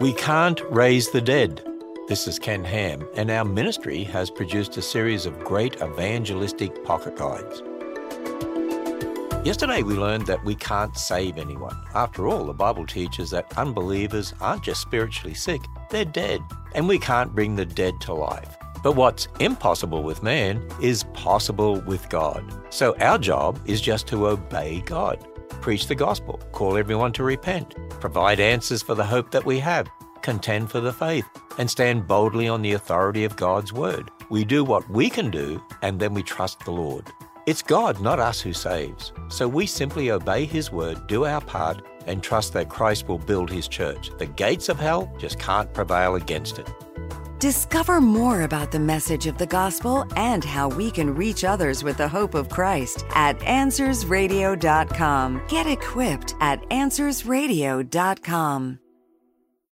We can't raise the dead. This is Ken Ham, and our ministry has produced a series of great evangelistic pocket guides. Yesterday, we learned that we can't save anyone. After all, the Bible teaches that unbelievers aren't just spiritually sick, they're dead, and we can't bring the dead to life. But what's impossible with man is possible with God. So our job is just to obey God, preach the gospel, call everyone to repent, provide answers for the hope that we have, contend for the faith, and stand boldly on the authority of God's word. We do what we can do, and then we trust the Lord. It's God, not us, who saves. So we simply obey His word, do our part, and trust that Christ will build His church. The gates of hell just can't prevail against it. Discover more about the message of the gospel and how we can reach others with the hope of Christ at AnswersRadio.com. Get equipped at AnswersRadio.com.